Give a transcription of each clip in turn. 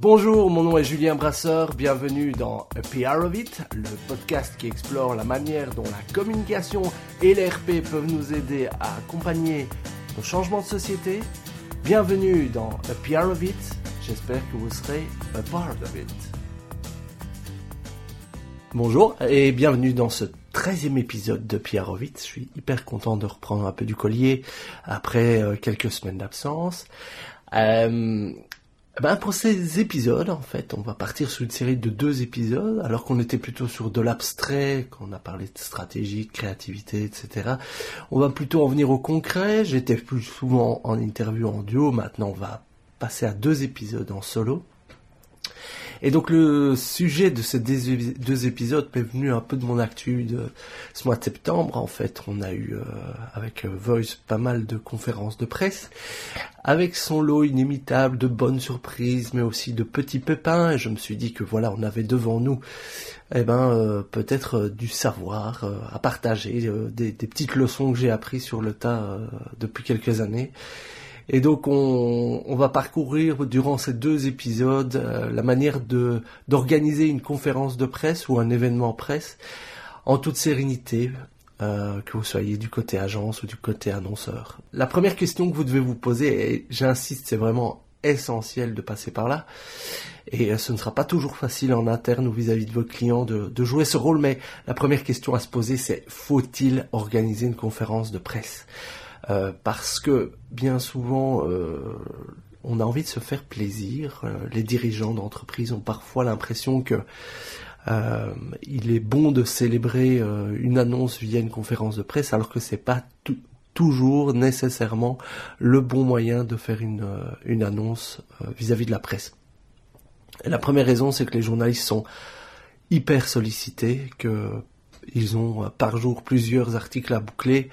Bonjour, mon nom est Julien Brasseur, bienvenue dans A PR of It, le podcast qui explore la manière dont la communication et l'RP peuvent nous aider à accompagner nos changements de société. Bienvenue dans A PR of It, j'espère que vous serez a part of it. Bonjour et bienvenue dans ce 13e épisode de PR of It. Je suis hyper content de reprendre un peu du collier après euh, quelques semaines d'absence. Euh, ben pour ces épisodes, en fait, on va partir sur une série de deux épisodes, alors qu'on était plutôt sur de l'abstrait, qu'on a parlé de stratégie, de créativité, etc. On va plutôt en venir au concret. J'étais plus souvent en interview en duo, maintenant on va passer à deux épisodes en solo. Et donc le sujet de ces deux épisodes m'est venu un peu de mon actu de ce mois de septembre. En fait, on a eu euh, avec euh, Voice pas mal de conférences de presse, avec son lot inimitable de bonnes surprises, mais aussi de petits pépins. Et je me suis dit que voilà, on avait devant nous, eh ben euh, peut-être du savoir à partager, des, des, petites leçons que j'ai appris sur le tas depuis quelques années. Et donc on, on, va parcourir durant ces deux épisodes euh, la manière de d'organiser une conférence de presse ou un événement presse en toute sérénité, euh, que vous soyez du côté agence ou du côté annonceur. La première question que vous devez vous poser, et j'insiste, c'est vraiment essentiel de passer par là, et euh, ce ne sera pas toujours facile en interne ou vis-à-vis -vis de vos clients de, de jouer ce rôle, mais la première question à se poser, c'est faut-il organiser une conférence de presse? Euh, parce que bien souvent, euh, on a envie de se faire plaisir. Euh, les dirigeants d'entreprise ont parfois l'impression que il est bon de célébrer une annonce via une conférence de presse, alors que c'est pas toujours nécessairement le bon moyen de faire une, annonce vis-à-vis -vis de la presse. La première raison, c'est que les journalistes sont hyper sollicités, que ils ont par jour plusieurs articles à boucler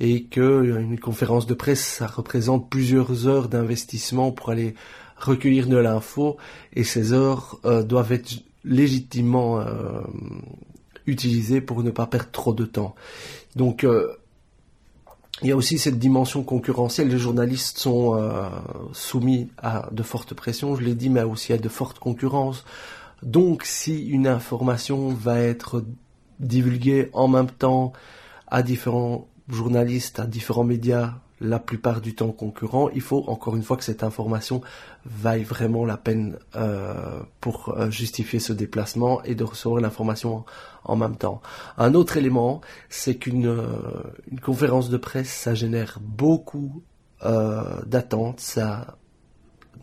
et que euh, une conférence de presse, ça représente plusieurs heures d'investissement pour aller recueillir de l'info, et ces heures euh, doivent être légitimement euh, utilisées pour ne pas perdre trop de temps. Donc il y a aussi cette dimension concurrentielle. Les journalistes sont soumis à de fortes pressions, je l'ai dit, mais aussi à de fortes concurrences. Donc si une information va être divulguée en même temps à différents journalistes à différents médias, la plupart du temps concurrents, il faut encore une fois que cette information vaille vraiment la peine euh, pour euh, justifier ce déplacement et de recevoir l'information en, même temps. Un autre élément, c'est qu'une euh, conférence de presse, ça génère beaucoup d'attentes, ça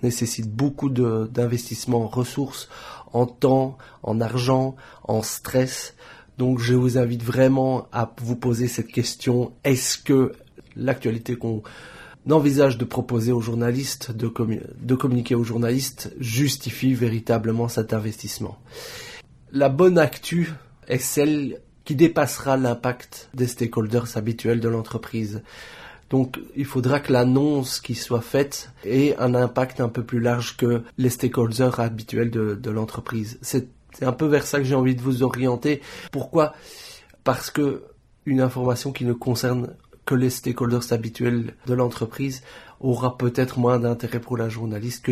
nécessite beaucoup d'investissement en ressources, en temps, en argent, en stress. Donc je vous invite vraiment à vous poser cette question, est-ce que l'actualité qu'on envisage de proposer aux journalistes, de, communiquer aux journalistes, justifie véritablement cet investissement? La bonne actu est celle qui dépassera l'impact des stakeholders habituels de l'entreprise. Donc il faudra que l'annonce qui soit faite ait un impact un peu plus large que les stakeholders habituels de, l'entreprise. C'est un peu vers ça que j'ai envie de vous orienter. Pourquoi? Parce que une information qui ne concerne que les stakeholders habituels de l'entreprise aura peut-être moins d'intérêt pour la journaliste que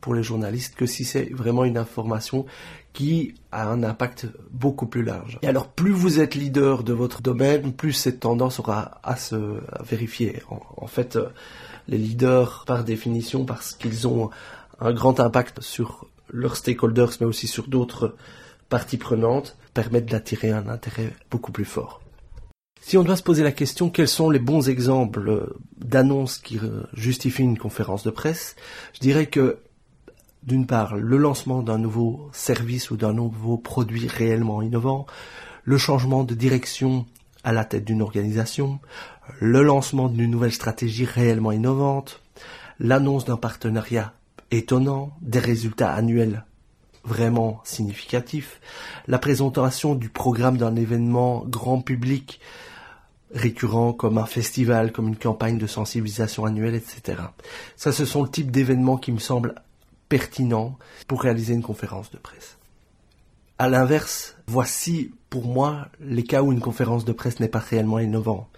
pour les journalistes que si c'est vraiment une information qui a un impact beaucoup plus large. Et alors plus vous êtes leader de votre domaine, plus cette tendance aura à se vérifier. en fait, les leaders par définition parce qu'ils ont un grand impact sur leurs stakeholders, mais aussi sur d'autres parties prenantes, permettent d'attirer un intérêt beaucoup plus fort. Si on doit se poser la question quels sont les bons exemples d'annonces qui justifient une conférence de presse, je dirais que d'une part le lancement d'un nouveau service ou d'un nouveau produit réellement innovant, le changement de direction à la tête d'une organisation, le lancement d'une nouvelle stratégie réellement innovante, l'annonce d'un partenariat étonnant, des résultats annuels vraiment significatifs, la présentation du programme d'un événement grand public récurrent comme un festival, comme une campagne de sensibilisation annuelle, etc. Ça, ce sont le type d'événements qui me semblent pertinents pour réaliser une conférence de presse. À l'inverse, voici pour moi les cas où une conférence de presse n'est pas réellement innovant.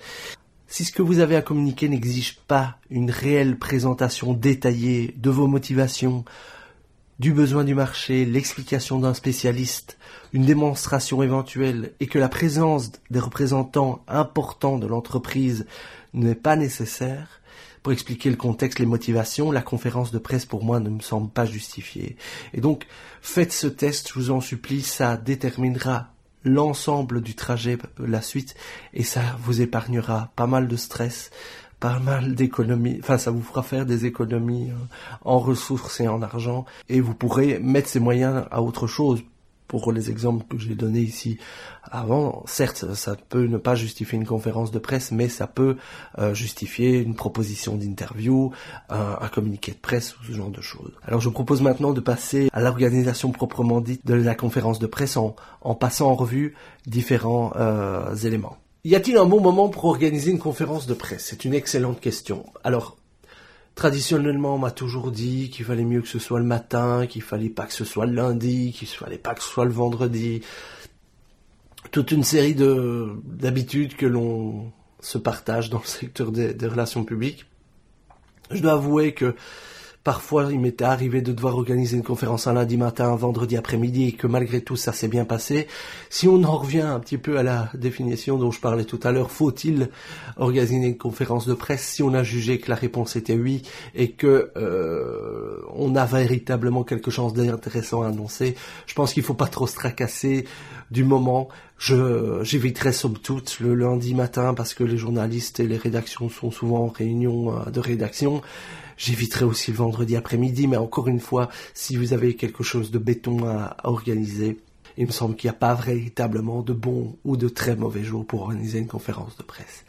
Si ce que vous avez à communiquer n'exige pas une réelle présentation détaillée de vos motivations, du besoin du marché, l'explication d'un spécialiste, une démonstration éventuelle et que la présence des représentants importants de l'entreprise n'est pas nécessaire, pour expliquer le contexte, les motivations, la conférence de presse pour moi ne me semble pas justifiée. Et donc, faites ce test, je vous en supplie, ça déterminera l'ensemble du trajet, la suite, et ça vous épargnera pas mal de stress, pas mal d'économies, enfin ça vous fera faire des économies euh, en ressources et en argent, et vous pourrez mettre ces moyens à autre chose pour les exemples que j'ai donnés ici avant, certes, ça peut ne pas justifier une conférence de presse, mais ça peut euh, justifier une proposition d'interview, un, un, communiqué de presse ou ce genre de choses. Alors je propose maintenant de passer à l'organisation proprement dite de la conférence de presse en, en passant en revue différents euh, éléments. Y a-t-il un bon moment pour organiser une conférence de presse? C'est une excellente question. Alors, Traditionnellement, on m'a toujours dit qu'il fallait mieux que ce soit le matin, qu'il fallait pas que ce soit le lundi, qu'il fallait pas que ce soit le vendredi. Toute une série de d'habitudes que l'on se partage dans le secteur des, des relations publiques. Je dois avouer que Parfois, il m'était arrivé de devoir organiser une conférence un lundi matin, un vendredi après-midi, et que malgré tout, ça s'est bien passé. Si on en revient un petit peu à la définition dont je parlais tout à l'heure, faut-il organiser une conférence de presse Si on a jugé que la réponse était oui et que euh, on a véritablement quelque chose d'intéressant à annoncer, je pense qu'il faut pas trop se tracasser du moment. Je j'éviterai somme toute le lundi matin parce que les journalistes et les rédactions sont souvent en réunion euh, de rédaction. J'éviterai aussi le vendredi après-midi, mais encore une fois, si vous avez quelque chose de béton à, organiser, il me semble qu'il n'y a pas véritablement de bon ou de très mauvais jours pour organiser une conférence de presse.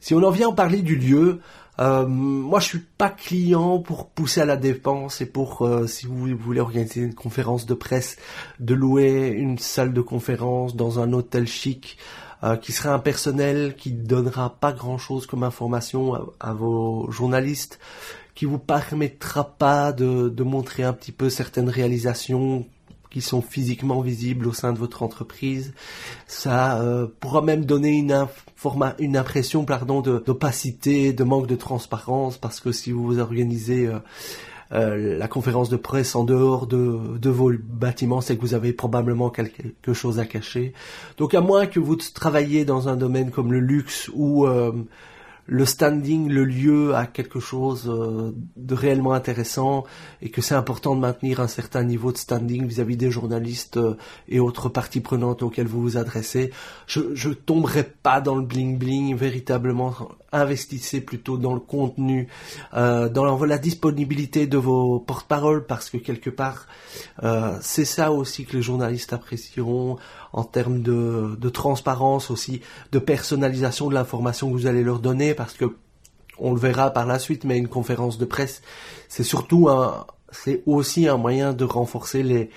Si on en vient à parler du lieu, euh, moi je suis pas client pour pousser à la dépense et pour euh, si vous voulez organiser une conférence de presse, de louer une salle de conférence dans un hôtel chic euh, qui sera un personnel qui donnera pas grand chose comme information à vos journalistes, qui vous permettra pas de, de montrer un petit peu certaines réalisations qui sont physiquement visibles au sein de votre entreprise. Ça euh, pourra même donner une, une impression pardon, d'opacité, de, manque de transparence, parce que si vous organisez euh, euh, la conférence de presse en dehors de, de vos bâtiments, c'est que vous avez probablement quelque chose à cacher. Donc à moins que vous travailliez dans un domaine comme le luxe ou le standing, le lieu a quelque chose euh, de réellement intéressant et que c'est important de maintenir un certain niveau de standing vis-à-vis des journalistes euh, et autres parties prenantes auxquelles vous vous adressez. Je, je tomberai pas dans le bling bling, véritablement investissez plutôt dans le contenu, euh, dans la, disponibilité de vos porte-paroles parce que quelque part c'est ça aussi que les journalistes apprécieront en termes de, de transparence aussi, de personnalisation de l'information que vous allez leur donner, parce que on le verra par la suite, mais une conférence de presse, c'est surtout un, c'est aussi un moyen de renforcer les,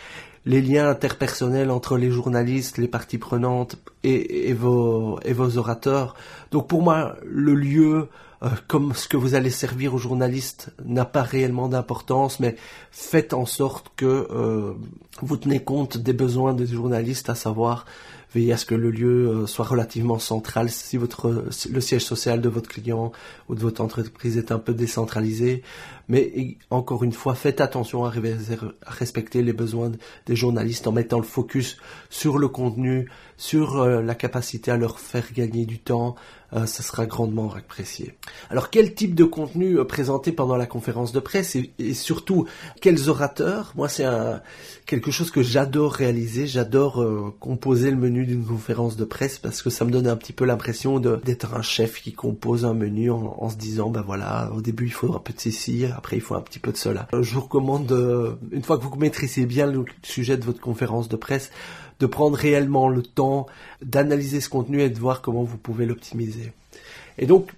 les liens interpersonnels entre les journalistes, les parties prenantes et, vos orateurs. Donc pour moi, le lieu, euh, comme ce que vous allez servir aux journalistes n'a pas réellement d'importance, mais faites en sorte que euh, vous tenez compte des besoins des journalistes, à savoir veillez à ce que le lieu euh, soit relativement central. Si votre le siège social de votre client ou de votre entreprise est un peu décentralisé, mais encore une fois, faites attention à, respecter les besoins des journalistes en mettant le focus sur le contenu, sur la capacité à leur faire gagner du temps, euh, ça sera grandement apprécié. Alors quel type de contenu euh, présenter pendant la conférence de presse et, surtout quels orateurs? Moi c'est quelque chose que j'adore réaliser, j'adore euh, composer le menu d'une conférence de presse parce que ça me donne un petit peu l'impression d'être un chef qui compose un menu en, se disant ben voilà au début il faut un peu de ceci, après il faut un petit peu de cela. Je vous recommande une fois que vous maîtrisez bien le sujet de votre conférence de presse de prendre réellement le temps d'analyser ce contenu et de voir comment vous pouvez l'optimiser. Et donc,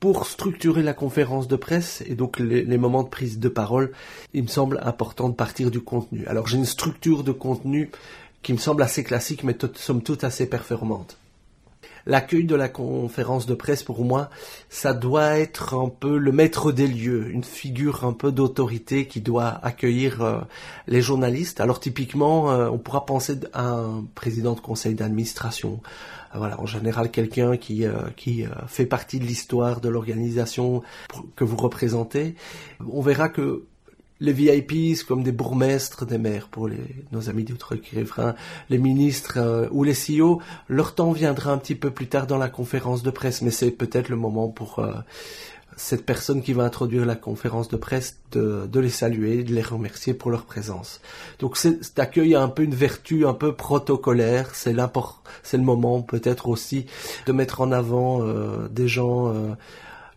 pour structurer la conférence de presse et donc les, moments de prise de parole, il me semble important de partir du contenu. Alors j'ai une structure de contenu qui me semble assez classique mais somme toute assez performante l'accueil de la conférence de presse, pour moi, ça doit être un peu le maître des lieux, une figure un peu d'autorité qui doit accueillir euh, les journalistes. Alors typiquement, euh, on pourra penser à un président de conseil d'administration. Euh, voilà, en général quelqu'un qui qui fait partie de l'histoire de l'organisation que vous représentez. On verra que les VIPs comme des bourgmestres, des maires pour les, nos amis d'outre-Riverain, les ministres euh, ou les CEO, leur temps viendra un petit peu plus tard dans la conférence de presse, mais c'est peut-être le moment pour euh, cette personne qui va introduire la conférence de presse de, les saluer, de les remercier pour leur présence. Donc cet accueil a un peu une vertu un peu protocolaire, c'est c'est le moment peut-être aussi de mettre en avant euh, des gens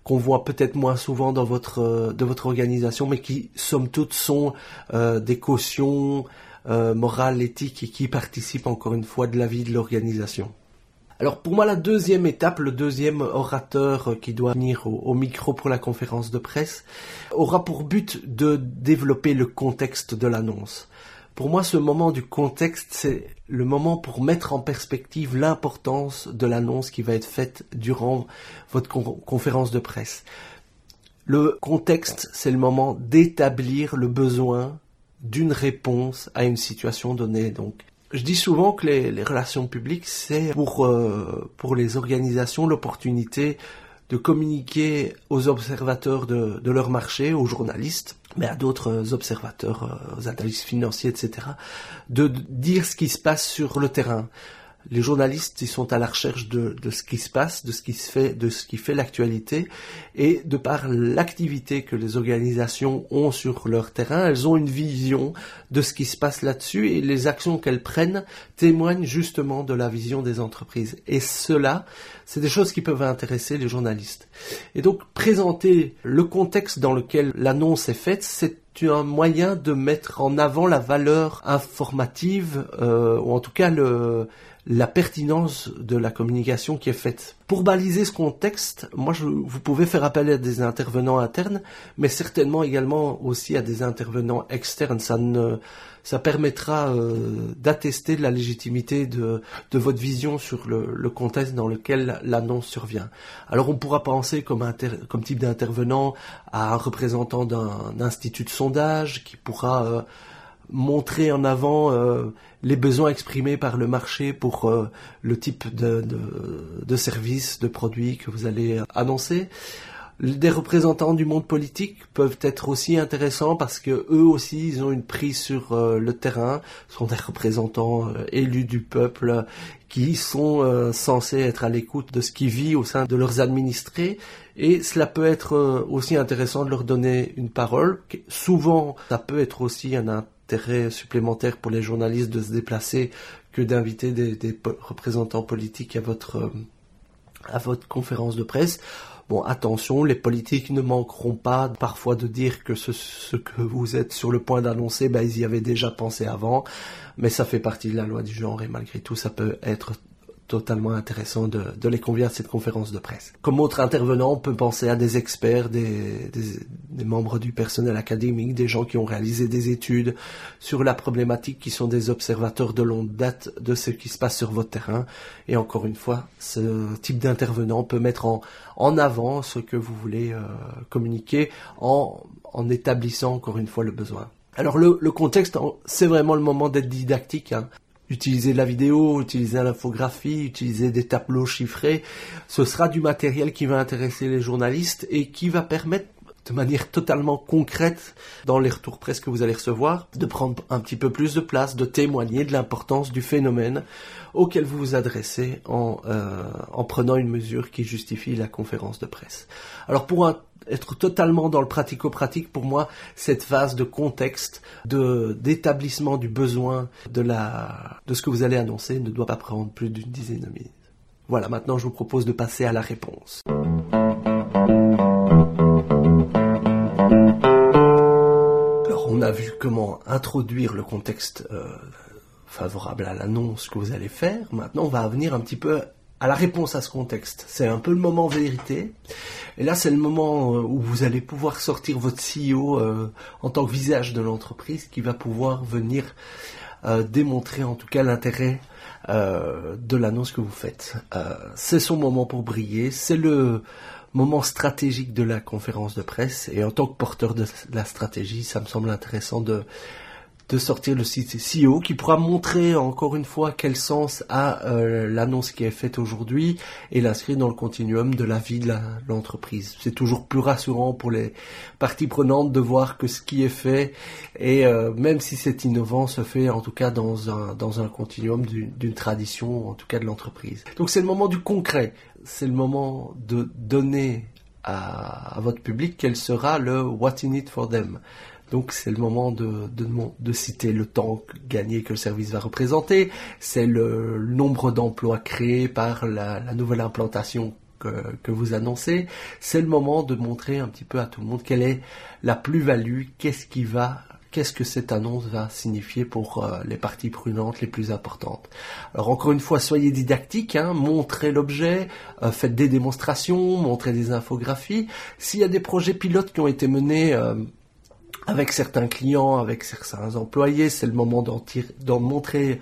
qu'on voit peut-être moins souvent dans votre euh, de votre organisation, mais qui somme toute sont euh, des cautions euh, morales, éthiques et qui participent encore une fois de la vie de l'organisation. Alors pour moi la deuxième étape, le deuxième orateur qui doit venir au, micro pour la conférence de presse, aura pour but de développer le contexte de l'annonce. Pour moi, ce moment du contexte, c'est le moment pour mettre en perspective l'importance de l'annonce qui va être faite durant votre conférence de presse. Le contexte, c'est le moment d'établir le besoin d'une réponse à une situation donnée. Donc, je dis souvent que les, relations publiques, c'est pour, euh, pour les organisations l'opportunité de communiquer aux observateurs de, leur marché, aux journalistes, mais à d'autres observateurs, euh, aux analystes financiers, etc., de dire ce qui se passe sur le terrain les journalistes, ils sont à la recherche de, de, ce qui se passe, de ce qui se fait, de ce qui fait l'actualité, et de par l'activité que les organisations ont sur leur terrain, elles ont une vision de ce qui se passe là-dessus, et les actions qu'elles prennent témoignent justement de la vision des entreprises. Et cela, c'est des choses qui peuvent intéresser les journalistes. Et donc, présenter le contexte dans lequel l'annonce est faite, c'est un moyen de mettre en avant la valeur informative, euh, ou en tout cas le, la pertinence de la communication qui est faite. Pour baliser ce contexte, moi, je, vous pouvez faire appel à des intervenants internes, mais certainement également aussi à des intervenants externes. Ça ne, ça permettra euh, d'attester la légitimité de, de, votre vision sur le, le contexte dans lequel l'annonce survient. Alors, on pourra penser comme, comme type d'intervenant à un représentant d'un institut de sondage qui pourra euh, montrer en avant euh, les besoins exprimés par le marché pour euh, le type de, de, de services, de produits que vous allez annoncer. Des représentants du monde politique peuvent être aussi intéressants parce que eux aussi ils ont une prise sur euh, le terrain, sont des représentants élus du peuple qui sont censés être à l'écoute de ce qui vit au sein de leurs administrés et cela peut être aussi intéressant de leur donner une parole. Souvent ça peut être aussi un intérêt supplémentaire pour les journalistes de se déplacer que d'inviter des, représentants politiques à votre, euh, à votre conférence de presse. Bon, attention, les politiques ne manqueront pas parfois de dire que ce, ce que vous êtes sur le point d'annoncer, ben, ils y avaient déjà pensé avant, mais ça fait partie de la loi du genre et malgré tout, ça peut être totalement intéressant de, de, les convier à cette conférence de presse. Comme autre intervenant, on peut penser à des experts, des, des, membres du personnel académique, des gens qui ont réalisé des études sur la problématique, qui sont des observateurs de longue date de ce qui se passe sur votre terrain. Et encore une fois, ce type d'intervenant peut mettre en, en avant ce que vous voulez euh, communiquer en, en établissant encore une fois le besoin. Alors le, le contexte, c'est vraiment le moment d'être didactique. Hein utiliser la vidéo, utiliser l'infographie, utiliser des tableaux chiffrés. Ce sera du matériel qui va intéresser les journalistes et qui va permettre de manière totalement concrète dans les retours presse que vous allez recevoir, de prendre un petit peu plus de place, de témoigner de l'importance du phénomène auquel vous vous adressez en, euh, en prenant une mesure qui justifie la conférence de presse. Alors pour être totalement dans le pratico-pratique, pour moi, cette phase de contexte, de d'établissement du besoin de la de ce que vous allez annoncer ne doit pas prendre plus d'une dizaine de minutes. Voilà, maintenant je vous propose de passer à la réponse. Alors on a vu comment introduire le contexte euh, favorable à l'annonce que vous allez faire. Maintenant on va venir un petit peu à la réponse à ce contexte. C'est un peu le moment vérité. Et là, c'est le moment euh, où vous allez pouvoir sortir votre CEO euh, en tant que visage de l'entreprise qui va pouvoir venir euh, démontrer en tout cas l'intérêt de l'annonce que vous faites. c'est son moment pour briller. C'est le moment stratégique de la conférence de presse. Et en tant que porteur de la stratégie, ça me semble intéressant de de sortir le site CEO qui pourra montrer encore une fois quel sens a euh, l'annonce qui est faite aujourd'hui et l'inscrire dans le continuum de la vie de l'entreprise. C'est toujours plus rassurant pour les parties prenantes de voir que ce qui est fait et euh, même si c'est innovant se fait en tout cas dans un dans un continuum d'une tradition en tout cas de l'entreprise. Donc c'est le moment du concret, c'est le moment de donner à, à votre public quel sera le what in it for them. Donc c'est le moment de, de, de, citer le temps gagné que le service va représenter, c'est le, nombre d'emplois créés par la, la nouvelle implantation que, que, vous annoncez, c'est le moment de montrer un petit peu à tout le monde quelle est la plus-value, qu'est-ce qui va qu'est-ce que cette annonce va signifier pour euh, les parties prenantes les plus importantes. Alors encore une fois, soyez didactique, hein, montrez l'objet, euh, faites des démonstrations, montrez des infographies. S'il y a des projets pilotes qui ont été menés euh, avec certains clients, avec certains employés, c'est le moment d'en montrer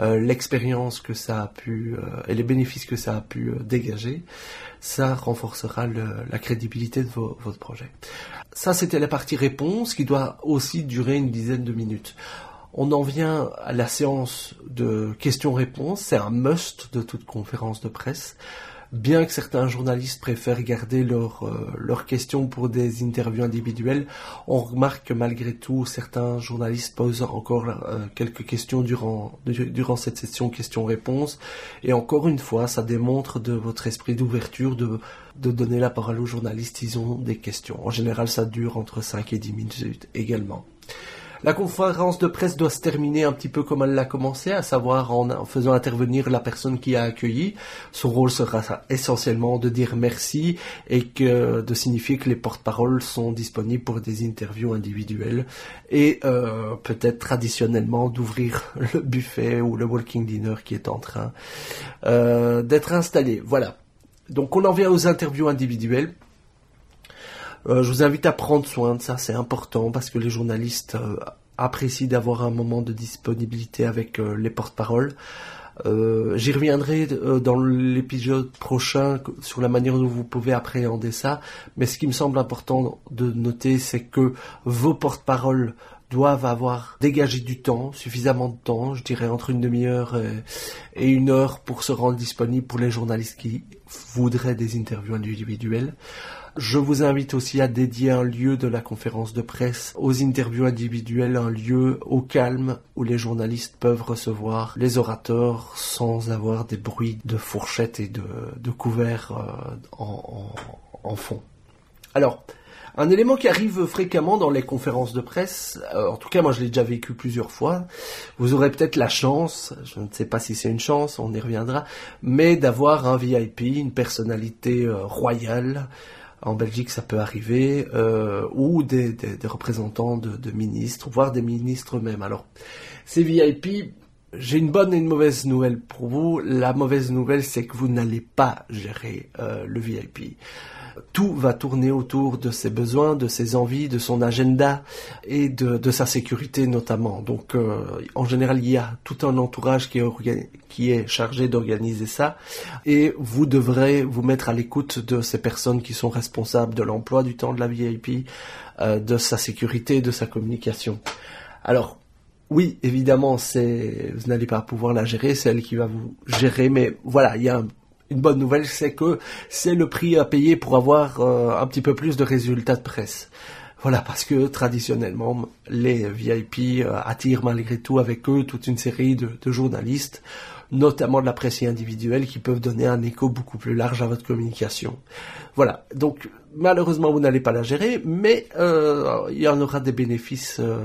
euh, l'expérience que ça a pu euh, et les bénéfices que ça a pu euh, dégager. Ça renforcera la crédibilité de votre projet. Ça, c'était la partie réponse qui doit aussi durer une dizaine de minutes. On en vient à la séance de questions-réponses. C'est un must de toute conférence de presse bien que certains journalistes préfèrent garder leurs euh, questions pour des interviews individuelles, on remarque que malgré tout, certains journalistes posent encore euh, quelques questions durant, durant cette session questions-réponses. Et encore une fois, ça démontre de votre esprit d'ouverture de, de donner la parole aux journalistes, ils ont des questions. En général, ça dure entre 5 et 10 minutes également. La conférence de presse doit se terminer un petit peu comme elle l'a commencé, à savoir en, faisant intervenir la personne qui a accueilli. Son rôle sera essentiellement de dire merci et que, de signifier que les porte-paroles sont disponibles pour des interviews individuelles et euh, peut-être traditionnellement d'ouvrir le buffet ou le walking dinner qui est en train euh, d'être installé. Voilà. Donc on en vient aux interviews individuelles. Euh, je vous invite à prendre soin de ça, c'est important parce que les journalistes euh, apprécient d'avoir un moment de disponibilité avec euh, les porte-paroles. J'y reviendrai dans l'épisode prochain sur la manière dont vous pouvez appréhender ça, mais ce qui me semble important de noter, c'est que vos porte-paroles doivent avoir dégagé du temps, suffisamment de temps, je dirais entre une demi-heure et, une heure pour se rendre disponible pour les journalistes qui voudraient des interviews individuelles. Je vous invite aussi à dédier un lieu de la conférence de presse aux interviews individuelles, un lieu au calme où les journalistes peuvent recevoir les orateurs sans avoir des bruits de fourchettes et de, couverts euh, en, fond. Alors, un élément qui arrive fréquemment dans les conférences de presse, euh, en tout cas moi je l'ai déjà vécu plusieurs fois, vous aurez peut-être la chance, je ne sais pas si c'est une chance, on y reviendra, mais d'avoir un VIP, une personnalité euh, royale, en Belgique, ça peut arriver, euh, ou des, représentants de, ministres, voire des ministres eux-mêmes. Alors, ces VIP, j'ai une bonne et une mauvaise nouvelle pour vous. La mauvaise nouvelle, c'est que vous n'allez pas gérer euh, le VIP tout va tourner autour de ses besoins, de ses envies, de son agenda et de, sa sécurité notamment. Donc euh, en général, il y a tout un entourage qui est, chargé d'organiser ça et vous devrez vous mettre à l'écoute de ces personnes qui sont responsables de l'emploi du temps de la VIP, euh, de sa sécurité, de sa communication. Alors, oui, évidemment, vous n'allez pas pouvoir la gérer, c'est elle qui va vous gérer, mais voilà, il y a un une bonne nouvelle, c'est que c'est le prix à payer pour avoir euh, un petit peu plus de résultats de presse. Voilà, parce que traditionnellement, les VIP euh, attirent malgré tout avec eux toute une série de, de, journalistes, notamment de la presse individuelle, qui peuvent donner un écho beaucoup plus large à votre communication. Voilà, donc malheureusement vous n'allez pas la gérer, mais euh, il y en aura des bénéfices, euh,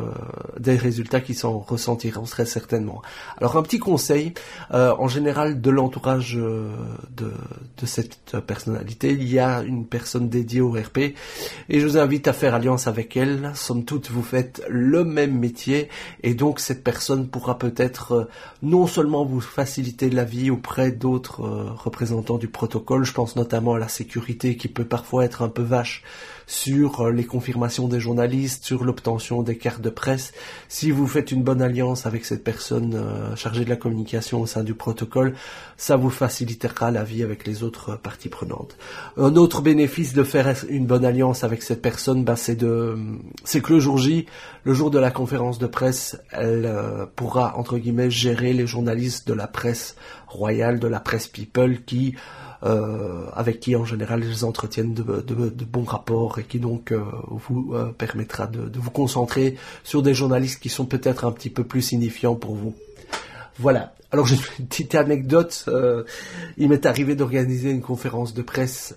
des résultats qui s'en ressentiront très certainement. Alors un petit conseil, euh, en général de l'entourage de, de cette personnalité, il y a une personne dédiée au RP, et je vous invite à faire alliance avec elle. Somme toute, vous faites le même métier, et donc cette personne pourra peut-être non seulement vous faciliter faciliter la vie auprès d'autres euh, représentants du protocole. Je pense notamment à la sécurité qui peut parfois être un peu vache sur euh, les confirmations des journalistes, sur l'obtention des cartes de presse. Si vous faites une bonne alliance avec cette personne euh, chargée de la communication au sein du protocole, ça vous facilitera la vie avec les autres parties prenantes. Un autre bénéfice de faire une bonne alliance avec cette personne, bah, c'est de, c'est que le jour J, le jour de la conférence de presse, elle euh, pourra entre guillemets gérer les journalistes de la presse royale, de la presse people qui euh, avec qui en général ils entretiennent de, bons rapports et qui donc euh, vous euh, permettra de, vous concentrer sur des journalistes qui sont peut-être un petit peu plus signifiants pour vous. Voilà. Alors j'ai une petite anecdote. il m'est arrivé d'organiser une conférence de presse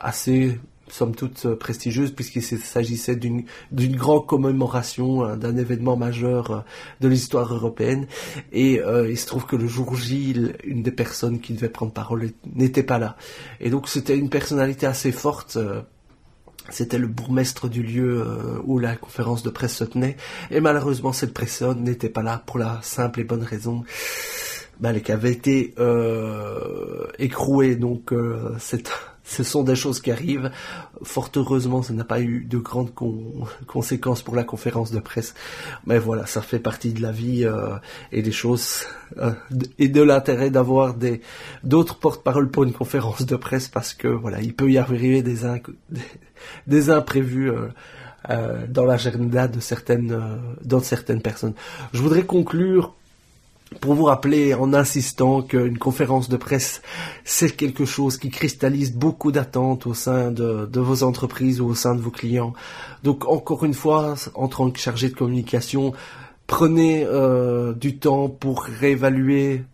assez somme toute euh, prestigieuse puisqu'il s'agissait d'une d'une grande commémoration hein, d'un événement majeur euh, de l'histoire européenne. Et euh, il se trouve que le jour J une des personnes qui devait prendre parole n'était pas là. Et donc c'était une personnalité assez forte c'était le bourgmestre du lieu où la conférence de presse se tenait. Et malheureusement cette personne n'était pas là pour la simple et bonne raison bah, qui avait été écrouée. Donc c'est ce sont des choses qui arrivent. Fort heureusement, ça n'a pas eu de grandes conséquences pour la conférence de presse. Mais voilà, ça fait partie de la vie euh, et des choses euh, et de l'intérêt d'avoir des d'autres porte-parole pour une conférence de presse parce que voilà, il peut y arriver des, des, imprévus. Euh, dans l'agenda de certaines, dans certaines personnes. Je voudrais conclure pour vous rappeler en insistant qu'une conférence de presse, c'est quelque chose qui cristallise beaucoup d'attentes au sein de, vos entreprises ou au sein de vos clients. Donc encore une fois, en tant que chargé de communication, prenez euh, du temps pour réévaluer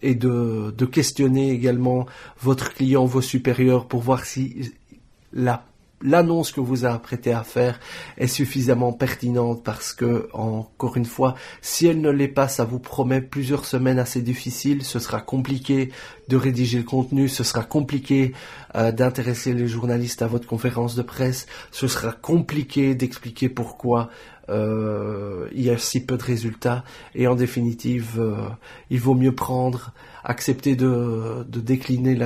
et de, de questionner également votre client, vos supérieurs, pour voir si la l'annonce que vous apprêtez à faire est suffisamment pertinente parce que, encore une fois, si elle ne l'est pas, ça vous promet plusieurs semaines assez difficiles, ce sera compliqué de rédiger le contenu, ce sera compliqué euh, d'intéresser les journalistes à votre conférence de presse, ce sera compliqué d'expliquer pourquoi euh, il y a si peu de résultats et en définitive, euh, il vaut mieux prendre, accepter de, de décliner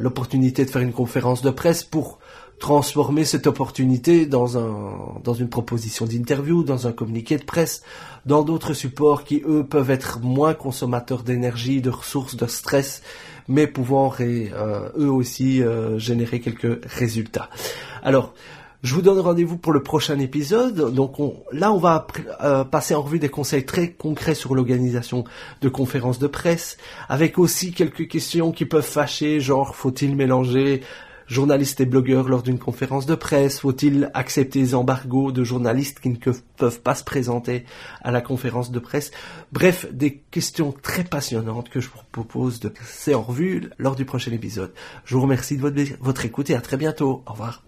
l'opportunité de faire une conférence de presse pour transformer cette opportunité dans un dans une proposition d'interview, dans un communiqué de presse, dans d'autres supports qui eux peuvent être moins consommateurs d'énergie, de ressources, de stress, mais pouvant euh, eux aussi euh, générer quelques résultats. Alors je vous donne rendez-vous pour le prochain épisode. Donc là, on va euh, passer en revue des conseils très concrets sur l'organisation de conférences de presse, avec aussi quelques questions qui peuvent fâcher, genre faut-il mélanger journalistes et blogueurs lors d'une conférence de presse? Faut-il accepter les embargos de journalistes qui ne peuvent pas se présenter à la conférence de presse? Bref, des questions très passionnantes que je vous propose de passer en revue lors du prochain épisode. Je vous remercie de votre, votre écoute et à très bientôt. Au revoir.